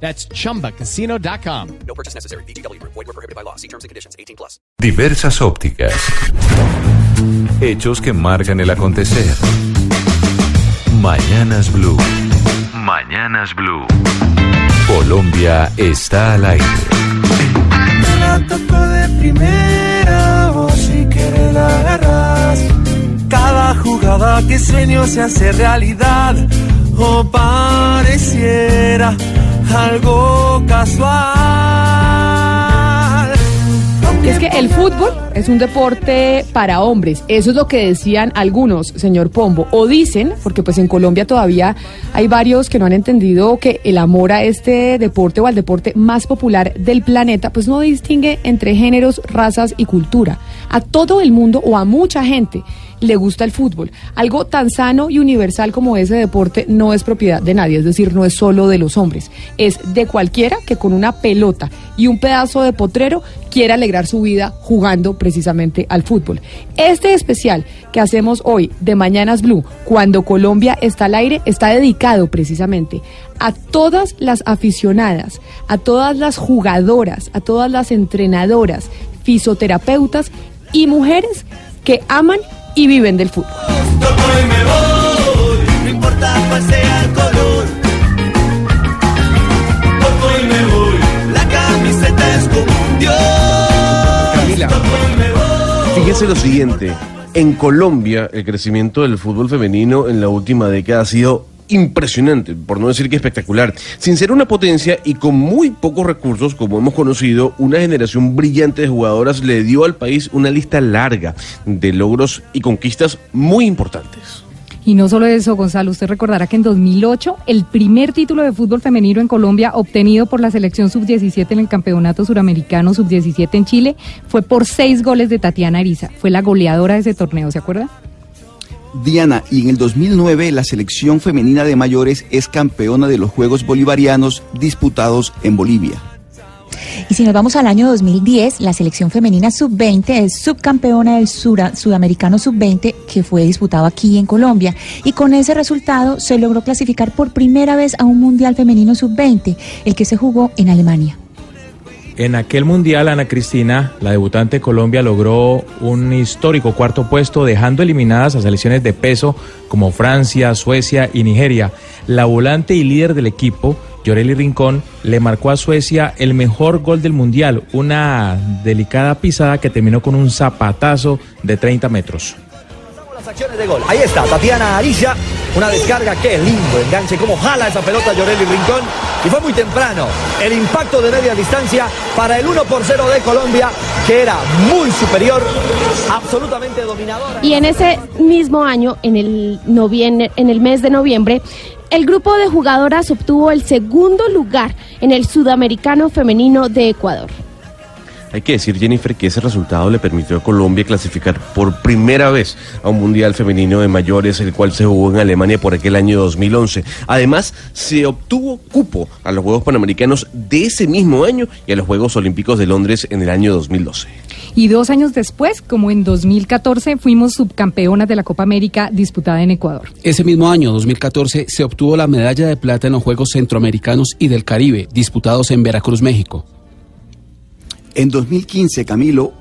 That's chumbacasino.com. No purchase necessary. BGW. Void were prohibited by law. See terms and conditions. 18 plus. Diversas ópticas. Hechos que marcan el acontecer. Mañanas Blue. Mañanas Blue. Colombia está al aire. Te la toco de primera, vos si quieres la agarras. Cada jugada que sueño se hace realidad, o pareciera algo casual. Es que el fútbol es un deporte para hombres. Eso es lo que decían algunos, señor Pombo. O dicen, porque pues en Colombia todavía hay varios que no han entendido que el amor a este deporte o al deporte más popular del planeta, pues no distingue entre géneros, razas y cultura. A todo el mundo o a mucha gente le gusta el fútbol. Algo tan sano y universal como ese deporte no es propiedad de nadie, es decir, no es solo de los hombres. Es de cualquiera que con una pelota y un pedazo de potrero quiera alegrar su vida jugando precisamente al fútbol. Este especial que hacemos hoy de Mañanas Blue, cuando Colombia está al aire, está dedicado precisamente a todas las aficionadas, a todas las jugadoras, a todas las entrenadoras, fisioterapeutas y mujeres que aman y viven del fútbol. Camila. Fíjese lo siguiente, en Colombia el crecimiento del fútbol femenino en la última década ha sido impresionante, por no decir que espectacular. Sin ser una potencia y con muy pocos recursos, como hemos conocido, una generación brillante de jugadoras le dio al país una lista larga de logros y conquistas muy importantes. Y no solo eso, Gonzalo, usted recordará que en 2008 el primer título de fútbol femenino en Colombia obtenido por la selección sub-17 en el Campeonato Suramericano sub-17 en Chile fue por seis goles de Tatiana Ariza. Fue la goleadora de ese torneo, ¿se acuerda? Diana, y en el 2009 la selección femenina de mayores es campeona de los Juegos Bolivarianos disputados en Bolivia. Y si nos vamos al año 2010, la selección femenina sub-20 es subcampeona del Sura- Sudamericano sub-20 que fue disputado aquí en Colombia. Y con ese resultado se logró clasificar por primera vez a un Mundial Femenino sub-20, el que se jugó en Alemania. En aquel mundial, Ana Cristina, la debutante de Colombia, logró un histórico cuarto puesto, dejando eliminadas a selecciones de peso como Francia, Suecia y Nigeria. La volante y líder del equipo, Yoreli Rincón, le marcó a Suecia el mejor gol del mundial, una delicada pisada que terminó con un zapatazo de 30 metros. Las acciones de gol. Ahí está, Tatiana Arilla. Una descarga, qué lindo enganche, cómo jala esa pelota Llorelli Rincón. Y fue muy temprano el impacto de media distancia para el 1 por 0 de Colombia, que era muy superior, absolutamente dominadora. Y en ese mismo año, en el, en el mes de noviembre, el grupo de jugadoras obtuvo el segundo lugar en el Sudamericano Femenino de Ecuador. Hay que decir, Jennifer, que ese resultado le permitió a Colombia clasificar por primera vez a un Mundial Femenino de Mayores, el cual se jugó en Alemania por aquel año 2011. Además, se obtuvo cupo a los Juegos Panamericanos de ese mismo año y a los Juegos Olímpicos de Londres en el año 2012. Y dos años después, como en 2014, fuimos subcampeonas de la Copa América disputada en Ecuador. Ese mismo año, 2014, se obtuvo la medalla de plata en los Juegos Centroamericanos y del Caribe, disputados en Veracruz, México. En 2015, Camilo,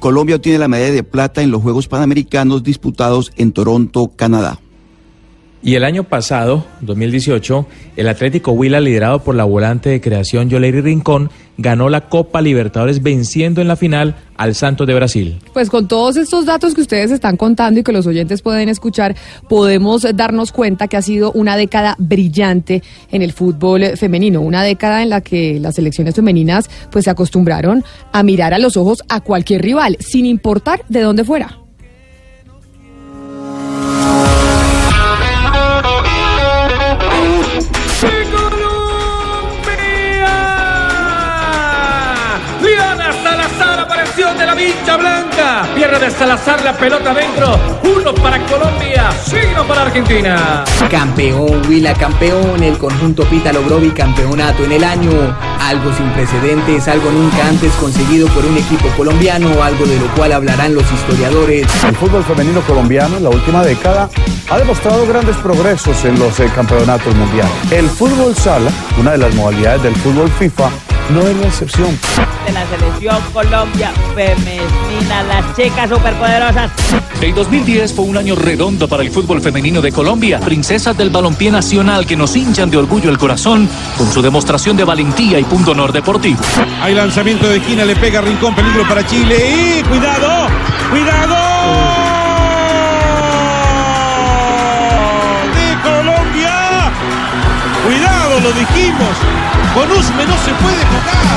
Colombia obtiene la medalla de plata en los Juegos Panamericanos disputados en Toronto, Canadá. Y el año pasado, 2018, el Atlético Huila, liderado por la volante de creación Yoleri Rincón, ganó la Copa Libertadores venciendo en la final al Santos de Brasil. Pues con todos estos datos que ustedes están contando y que los oyentes pueden escuchar, podemos darnos cuenta que ha sido una década brillante en el fútbol femenino, una década en la que las selecciones femeninas pues se acostumbraron a mirar a los ojos a cualquier rival, sin importar de dónde fuera. La vincha blanca. Pierde de Salazar la pelota adentro. Uno para Colombia, signo para Argentina. Campeón, Huila campeón, el conjunto Pita logró bicampeonato en el año, algo sin precedentes, algo nunca antes conseguido por un equipo colombiano, algo de lo cual hablarán los historiadores. El fútbol femenino colombiano en la última década ha demostrado grandes progresos en los eh, campeonatos mundiales. El fútbol sala, una de las modalidades del fútbol FIFA, no es la excepción. De la selección Colombia femenina, las chicas superpoderosas. El 2010 fue un año redondo para el fútbol femenino de Colombia. Princesas del balompié nacional que nos hinchan de orgullo el corazón con su demostración de valentía y punto honor deportivo. Hay lanzamiento de esquina, le pega Rincón, peligro para Chile. ¡Y cuidado! ¡Cuidado! ¡De Colombia! ¡Cuidado! Lo dijimos. No se puede jugar.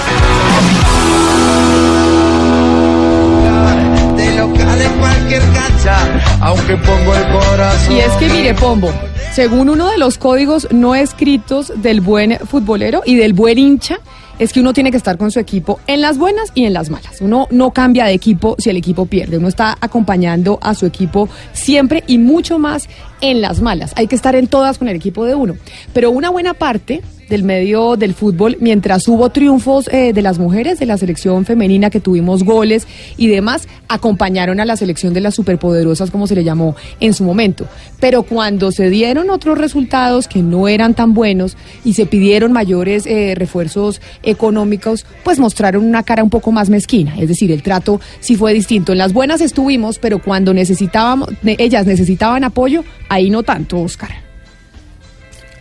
De cualquier cancha, aunque pongo el corazón. Y es que mire, Pombo, según uno de los códigos no escritos del buen futbolero y del buen hincha, es que uno tiene que estar con su equipo en las buenas y en las malas. Uno no cambia de equipo si el equipo pierde. Uno está acompañando a su equipo siempre y mucho más en las malas. Hay que estar en todas con el equipo de uno. Pero una buena parte del medio del fútbol, mientras hubo triunfos eh, de las mujeres de la selección femenina que tuvimos goles y demás, acompañaron a la selección de las superpoderosas, como se le llamó en su momento. Pero cuando se dieron otros resultados que no eran tan buenos y se pidieron mayores eh, refuerzos económicos, pues mostraron una cara un poco más mezquina. Es decir, el trato sí fue distinto. En las buenas estuvimos, pero cuando necesitábamos, ellas necesitaban apoyo, ahí no tanto, Oscar.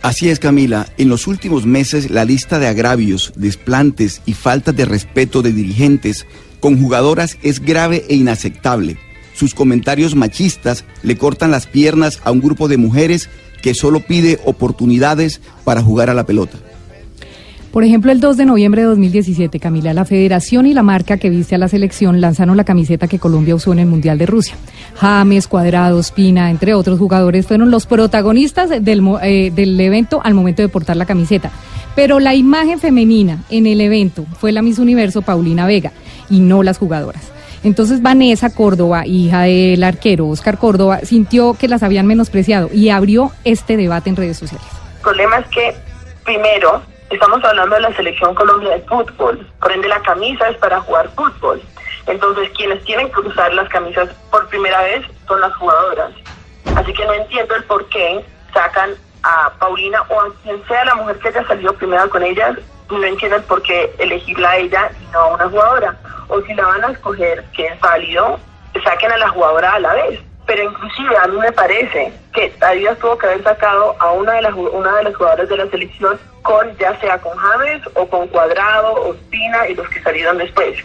Así es, Camila. En los últimos meses, la lista de agravios, desplantes y faltas de respeto de dirigentes con jugadoras es grave e inaceptable. Sus comentarios machistas le cortan las piernas a un grupo de mujeres que solo pide oportunidades para jugar a la pelota. Por ejemplo, el 2 de noviembre de 2017, Camila, la federación y la marca que viste a la selección lanzaron la camiseta que Colombia usó en el Mundial de Rusia. James, Cuadrado, Espina, entre otros jugadores, fueron los protagonistas del, eh, del evento al momento de portar la camiseta. Pero la imagen femenina en el evento fue la Miss Universo Paulina Vega y no las jugadoras. Entonces Vanessa Córdoba, hija del arquero Oscar Córdoba, sintió que las habían menospreciado y abrió este debate en redes sociales. El problema es que, primero, estamos hablando de la selección Colombia de fútbol. Por ende, la camisa es para jugar fútbol. Entonces, quienes tienen que usar las camisas por primera vez son las jugadoras. Así que no entiendo el por qué sacan a Paulina o a quien sea la mujer que haya salido primero con ellas. No entiendo el por qué elegirla a ella y no a una jugadora. O si la van a escoger, que es válido, saquen a la jugadora a la vez. Pero inclusive a mí me parece que Adidas tuvo que haber sacado a una de las una de las jugadoras de la selección con ya sea con James o con Cuadrado o Espina y los que salieron después.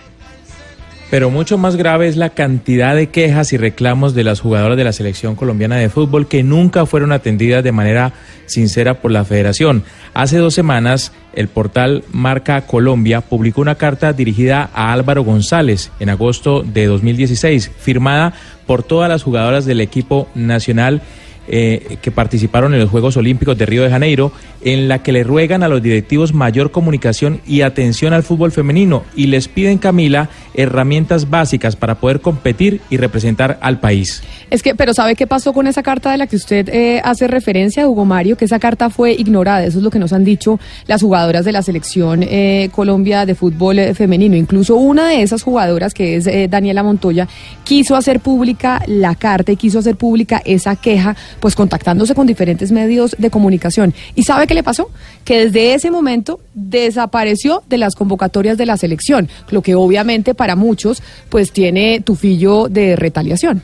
Pero mucho más grave es la cantidad de quejas y reclamos de las jugadoras de la selección colombiana de fútbol que nunca fueron atendidas de manera sincera por la federación. Hace dos semanas, el portal Marca Colombia publicó una carta dirigida a Álvaro González en agosto de 2016, firmada por todas las jugadoras del equipo nacional eh, que participaron en los Juegos Olímpicos de Río de Janeiro, en la que le ruegan a los directivos mayor comunicación y atención al fútbol femenino y les piden, Camila, herramientas básicas para poder competir y representar al país. Es que, pero ¿sabe qué pasó con esa carta de la que usted eh, hace referencia, Hugo Mario? Que esa carta fue ignorada. Eso es lo que nos han dicho las jugadoras de la selección eh, Colombia de fútbol eh, femenino. Incluso una de esas jugadoras, que es Daniela Montoya, quiso hacer pública la carta y quiso hacer pública esa queja, pues contactándose con diferentes medios de comunicación. ¿Y sabe qué le pasó? Que desde ese momento desapareció de las convocatorias de la selección, lo que obviamente para muchos pues tiene tufillo de retaliación.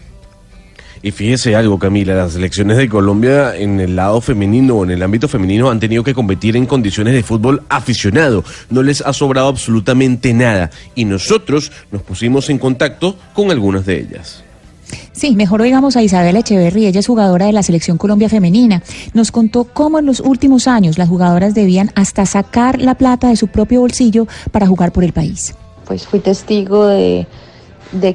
Y fíjese algo, Camila, las selecciones de Colombia en el lado femenino en el ámbito femenino han tenido que competir en condiciones de fútbol aficionado. No les ha sobrado absolutamente nada. Y nosotros nos pusimos en contacto con algunas de ellas. Sí, mejor oigamos a Isabel Echeverry, ella es jugadora de la Selección Colombia Femenina. Nos contó cómo en los últimos años las jugadoras debían hasta sacar la plata de su propio bolsillo para jugar por el país. pues fui testigo de,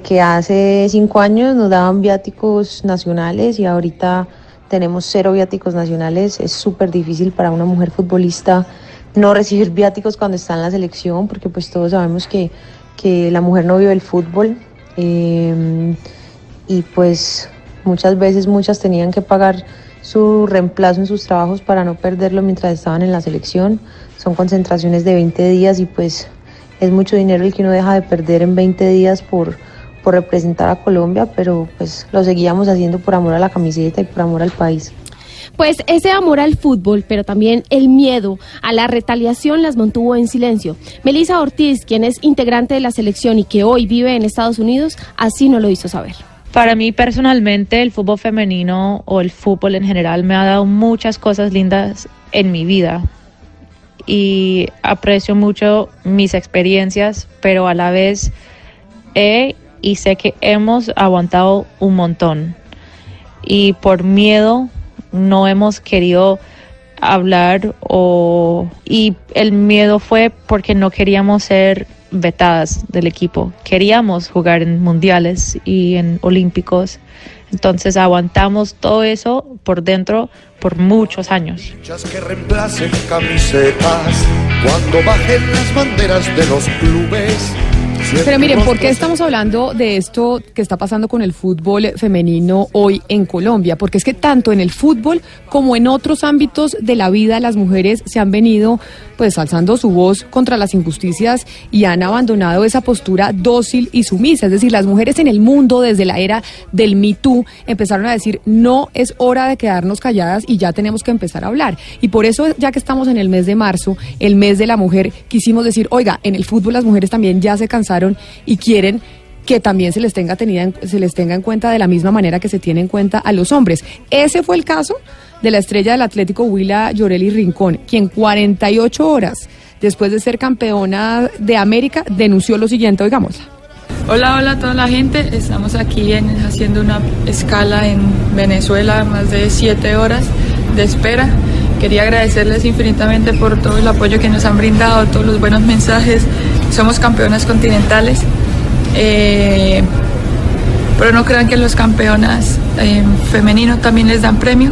que hace cinco años nos daban viáticos nacionales y ahorita tenemos cero viáticos nacionales. Es súper difícil para una mujer futbolista no recibir viáticos cuando está en la selección, porque pues todos sabemos que, que la mujer no vive el fútbol Eh, y pues muchas veces muchas tenían que pagar su reemplazo en sus trabajos para no perderlo mientras estaban en la selección. Son concentraciones de 20 días y pues es mucho dinero el que uno deja de perder en 20 días por, por representar a Colombia, pero pues lo seguíamos haciendo por amor a la camiseta y por amor al país. Pues ese amor al fútbol, pero también el miedo a la retaliación las mantuvo en silencio. Melissa Ortiz, quien es integrante de la selección y que hoy vive en Estados Unidos, así no lo hizo saber. Para mí personalmente el fútbol femenino o el fútbol en general me ha dado muchas cosas lindas en mi vida. Y aprecio mucho mis experiencias, pero a la vez he y sé que hemos aguantado un montón. Y por miedo no hemos querido hablar o y el miedo fue porque no queríamos ser vetadas del equipo. Queríamos jugar en mundiales y en olímpicos. Entonces aguantamos todo eso por dentro por muchos años. Pero miren, ¿por qué estamos hablando de esto que está pasando con el fútbol femenino hoy en Colombia? Porque es que tanto en el fútbol como en otros ámbitos de la vida las mujeres se han venido pues alzando su voz contra las injusticias y han abandonado esa postura dócil y sumisa. Es decir, las mujeres en el mundo desde la era del Me Too empezaron a decir no es hora de quedarnos calladas y ya tenemos que empezar a hablar. Y por eso, ya que estamos en el mes de marzo, el mes de la mujer, quisimos decir, oiga, en el fútbol las mujeres también ya se cansaron y quieren que también se les tenga tenida en, se les tenga en cuenta de la misma manera que se tiene en cuenta a los hombres. Ese fue el caso de la estrella del Atlético Huila Llorelli Rincón, quien 48 horas después de ser campeona de América denunció lo siguiente, oigámosla. Hola, hola a toda la gente. Estamos aquí en- haciendo una escala en Venezuela, más de siete horas de espera. Quería agradecerles infinitamente por todo el apoyo que nos han brindado, todos los buenos mensajes. Somos campeonas continentales. Eh, pero no crean que los campeonas eh, femeninos también les dan premio.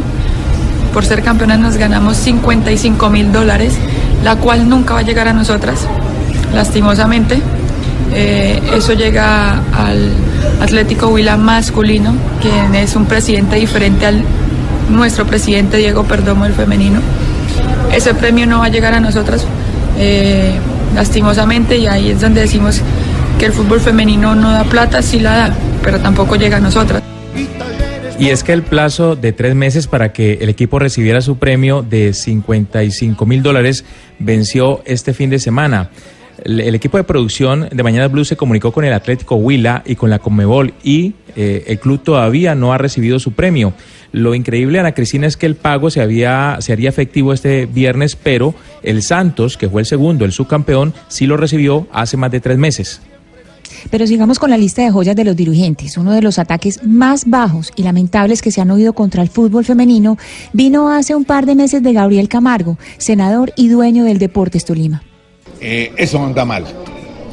Por ser campeonas nos ganamos 55 mil dólares, la cual nunca va a llegar a nosotras, lastimosamente. Eh, eso llega al Atlético Huila masculino, quien es un presidente diferente al nuestro presidente Diego Perdomo, el femenino. Ese premio no va a llegar a nosotras, lastimosamente, y ahí es donde decimos que el fútbol femenino no da plata, sí la da, pero tampoco llega a nosotras. Y es que el plazo de tres meses para que el equipo recibiera su premio de 55 mil dólares venció este fin de semana. El, equipo de producción de Mañana Blue se comunicó con el Atlético Huila y con la Conmebol y eh, el club todavía no ha recibido su premio. Lo increíble, Ana Cristina, es que el pago se, había, se haría efectivo este viernes, pero el Santos, que fue el segundo, el subcampeón, sí lo recibió hace más de tres meses. Pero sigamos con la lista de joyas de los dirigentes. Uno de los ataques más bajos y lamentables que se han oído contra el fútbol femenino vino hace un par de meses de Gabriel Camargo, senador y dueño del Deportes Tolima. Eh, eso anda mal.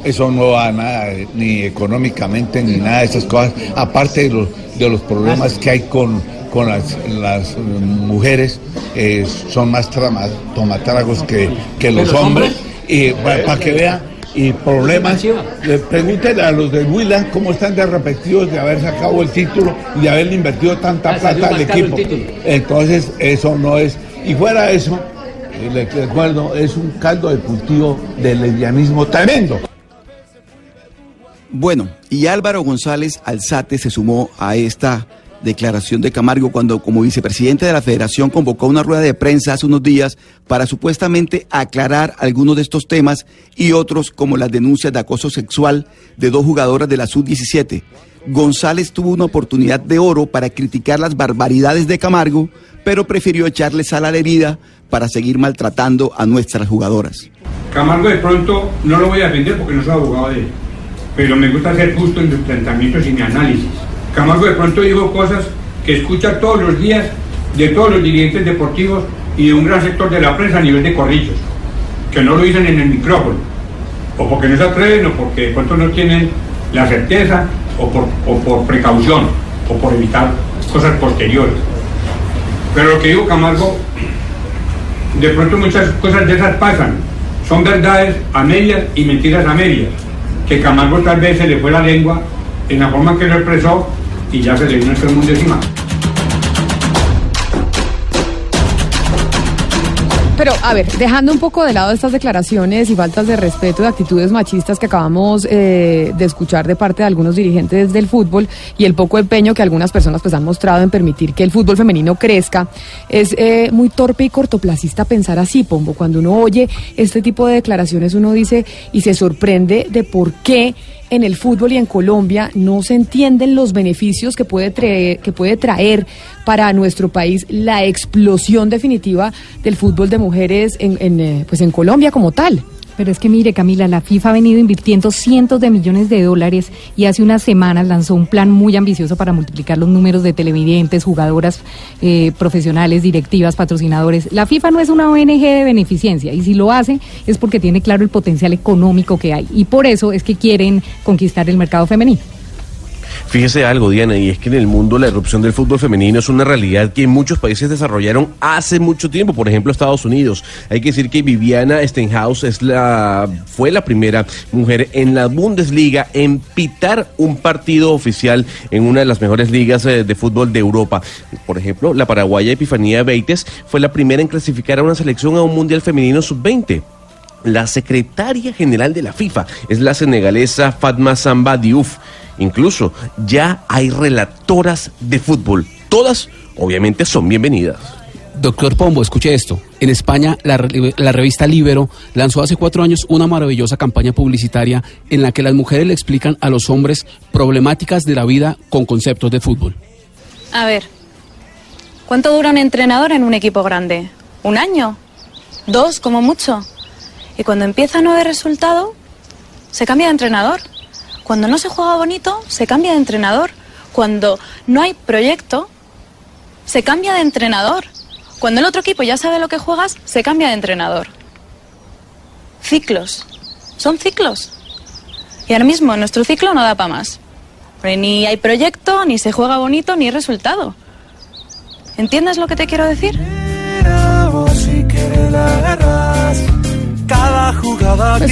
Eso no va a nada, eh, ni económicamente, ni nada de esas cosas. Aparte de los, de los problemas que hay con, con las, las, eh, mujeres, eh, son más tramas, tomatragos que, que los hombres. hombres? Y para que vean, y problemas. Le pregúntenle a los de Huila cómo están de arrepentidos de haber sacado el título y de haberle invertido tanta Ah, plata al equipo. Entonces, eso no es. Y fuera eso, eh, le recuerdo, es un caldo de cultivo del lesbianismo tremendo. Bueno, y Álvaro González Alzate se sumó a esta declaración de Camargo cuando como vicepresidente de la federación convocó una rueda de prensa hace unos días para supuestamente aclarar algunos de estos temas y otros como las denuncias de acoso sexual de dos jugadoras de la sub-17. González tuvo una oportunidad de oro para criticar las barbaridades de Camargo, pero prefirió echarle sal a la herida para seguir maltratando a nuestras jugadoras. Camargo de pronto no lo voy a defender porque no soy abogado de él, pero me gusta ser justo en mis planteamientos y mi análisis. Camargo de pronto dijo cosas que escucha todos los días de todos los dirigentes deportivos y de un gran sector de la prensa a nivel de corrillos, que no lo dicen en el micrófono, o porque no se atreven, o porque de pronto no tienen la certeza, o por, o por precaución, o por evitar cosas posteriores. Pero lo que digo Camargo de pronto muchas cosas de esas pasan. Son verdades a medias y mentiras a medias. Que Camargo tal vez se le fue la lengua en la forma que lo expresó y ya se le vino el mundo encima. Pero, a ver, dejando un poco de lado estas declaraciones y faltas de respeto de actitudes machistas que acabamos eh, de escuchar de parte de algunos dirigentes del fútbol y el poco empeño que algunas personas pues han mostrado en permitir que el fútbol femenino crezca, es eh, muy torpe y cortoplacista pensar así, Pombo. Cuando uno oye este tipo de declaraciones, uno dice y se sorprende de por qué en el fútbol y en Colombia no se entienden los beneficios que puede traer, que puede traer para nuestro país la explosión definitiva del fútbol de mujeres en, en, eh, pues en Colombia como tal. Pero es que mire, Camila, la FIFA ha venido invirtiendo cientos de millones de dólares y hace unas semanas lanzó un plan muy ambicioso para multiplicar los números de televidentes, jugadoras eh, profesionales, directivas, patrocinadores. La FIFA no es una ONG de beneficencia y si lo hace es porque tiene claro el potencial económico que hay y por eso es que quieren conquistar el mercado femenino. Fíjese algo, Diana, y es que en el mundo la erupción del fútbol femenino es una realidad que muchos países desarrollaron hace mucho tiempo, por ejemplo Estados Unidos. Hay que decir que Viviana Stenhouse es la, fue la primera mujer en la Bundesliga en pitar un partido oficial en una de las mejores ligas eh, de fútbol de Europa. Por ejemplo, la paraguaya Epifanía Beites fue la primera en clasificar a una selección a un Mundial Femenino Sub-20. La secretaria general de la FIFA es la senegalesa Fatma Samba Diouf. Incluso ya hay relatoras de fútbol. Todas, obviamente, son bienvenidas. Doctor Pombo, escuche esto. En España, la, re- la revista Libero lanzó hace cuatro años una maravillosa campaña publicitaria en la que las mujeres le explican a los hombres problemáticas de la vida con conceptos de fútbol. A ver, ¿cuánto dura un entrenador en un equipo grande? ¿Un año? ¿Dos, como mucho? Y cuando empieza a no haber resultado, se cambia de entrenador. Cuando no se juega bonito, se cambia de entrenador. Cuando no hay proyecto, se cambia de entrenador. Cuando el otro equipo ya sabe lo que juegas, se cambia de entrenador. Ciclos. Son ciclos. Y ahora mismo nuestro ciclo no da para más. Ni hay proyecto, ni se juega bonito, ni resultado. ¿Entiendes lo que te quiero decir?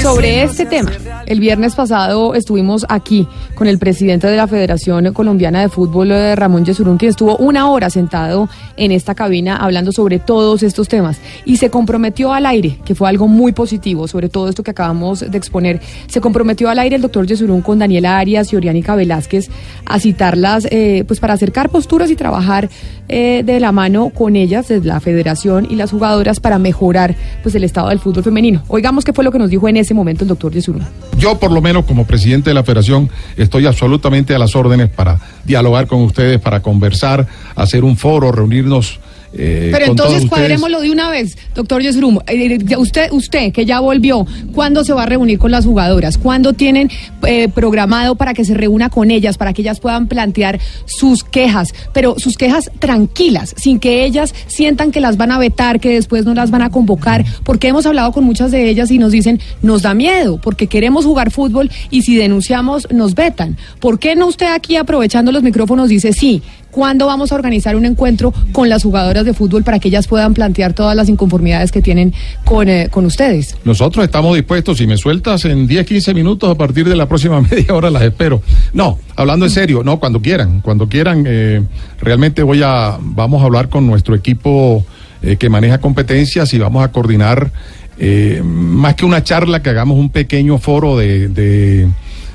Sobre este tema, el viernes pasado estuvimos aquí con el presidente de la Federación Colombiana de Fútbol, eh, Ramón Yesurún, quien estuvo una hora sentado en esta cabina hablando sobre todos estos temas y se comprometió al aire, que fue algo muy positivo, sobre todo esto que acabamos de exponer. Se comprometió al aire el doctor Yesurún con Daniela Arias y Oriánica Velázquez a citarlas eh, pues para acercar posturas y trabajar eh, de la mano con ellas, desde la Federación y las jugadoras, para mejorar pues el estado del fútbol femenino. Oigamos qué fue lo que nos dijo en ese momento el doctor Yesurún. Yo, por lo menos, como presidente de la federación, estoy absolutamente a las órdenes para dialogar con ustedes, para conversar, hacer un foro, reunirnos. Eh, Pero entonces cuadrémoslo de una vez, doctor Yesrum. Eh, ya usted, usted que ya volvió, ¿cuándo se va a reunir con las jugadoras? ¿Cuándo tienen eh, programado para que se reúna con ellas, para que ellas puedan plantear sus quejas, pero sus quejas tranquilas, sin que ellas sientan que las van a vetar, que después no las van a convocar? Porque hemos hablado con muchas de ellas y nos dicen, nos da miedo, porque queremos jugar fútbol y si denunciamos nos vetan. ¿Por qué no usted aquí aprovechando los micrófonos dice sí? ¿Cuándo vamos a organizar un encuentro con las jugadoras de fútbol para que ellas puedan plantear todas las inconformidades que tienen con, eh, con ustedes? Nosotros estamos dispuestos, si me sueltas en 10, 15 minutos, a partir de la próxima media hora las espero. No, hablando en serio, no, cuando quieran, cuando quieran, eh, realmente voy a, vamos a hablar con nuestro equipo eh, que maneja competencias y vamos a coordinar, eh, más que una charla, que hagamos un pequeño foro de, de,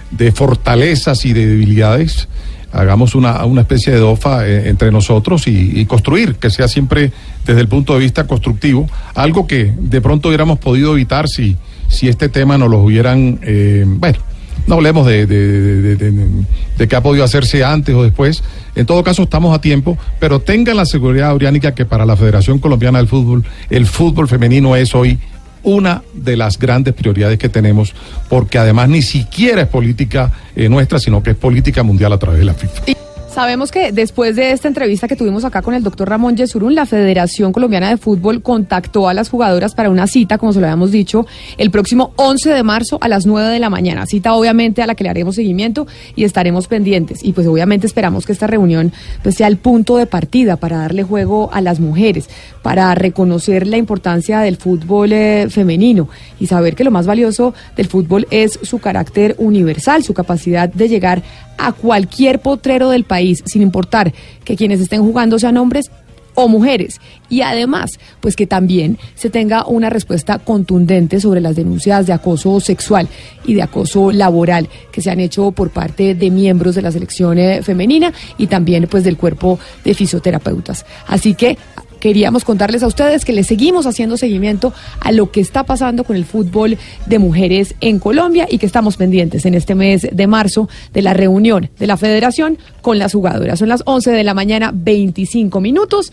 de fortalezas y de debilidades hagamos una, una especie de DOFA eh, entre nosotros y, construir, que sea siempre desde el punto de vista constructivo, algo que de pronto hubiéramos podido evitar si, si este tema no lo hubieran, eh, bueno, no hablemos de, de, de, qué ha podido hacerse antes o después, en todo caso estamos a tiempo, pero tengan la seguridad, Auriánica, que para la Federación Colombiana del Fútbol, el fútbol femenino es hoy una de las grandes prioridades que tenemos, porque además ni siquiera es política eh, nuestra, sino que es política mundial a través de la FIFA. Sabemos que después de esta entrevista que tuvimos acá con el doctor Ramón Yesurún, la Federación Colombiana de Fútbol contactó a las jugadoras para una cita, como se lo habíamos dicho, el próximo 11 de marzo a las 9 de la mañana. Cita obviamente a la que le haremos seguimiento y estaremos pendientes. Y pues obviamente esperamos que esta reunión pues, sea el punto de partida para darle juego a las mujeres, para reconocer la importancia del fútbol eh, femenino y saber que lo más valioso del fútbol es su carácter universal, su capacidad de llegar a cualquier potrero del país, sin importar que quienes estén jugando sean hombres o mujeres. Y además, pues que también se tenga una respuesta contundente sobre las denuncias de acoso sexual y de acoso laboral que se han hecho por parte de miembros de la selección eh, femenina y también pues del cuerpo de fisioterapeutas. Así que queríamos contarles a ustedes que le seguimos haciendo seguimiento a lo que está pasando con el fútbol de mujeres en Colombia y que estamos pendientes en este mes de marzo de la reunión de la federación con las jugadoras. Son las 11 de la mañana, 25 minutos.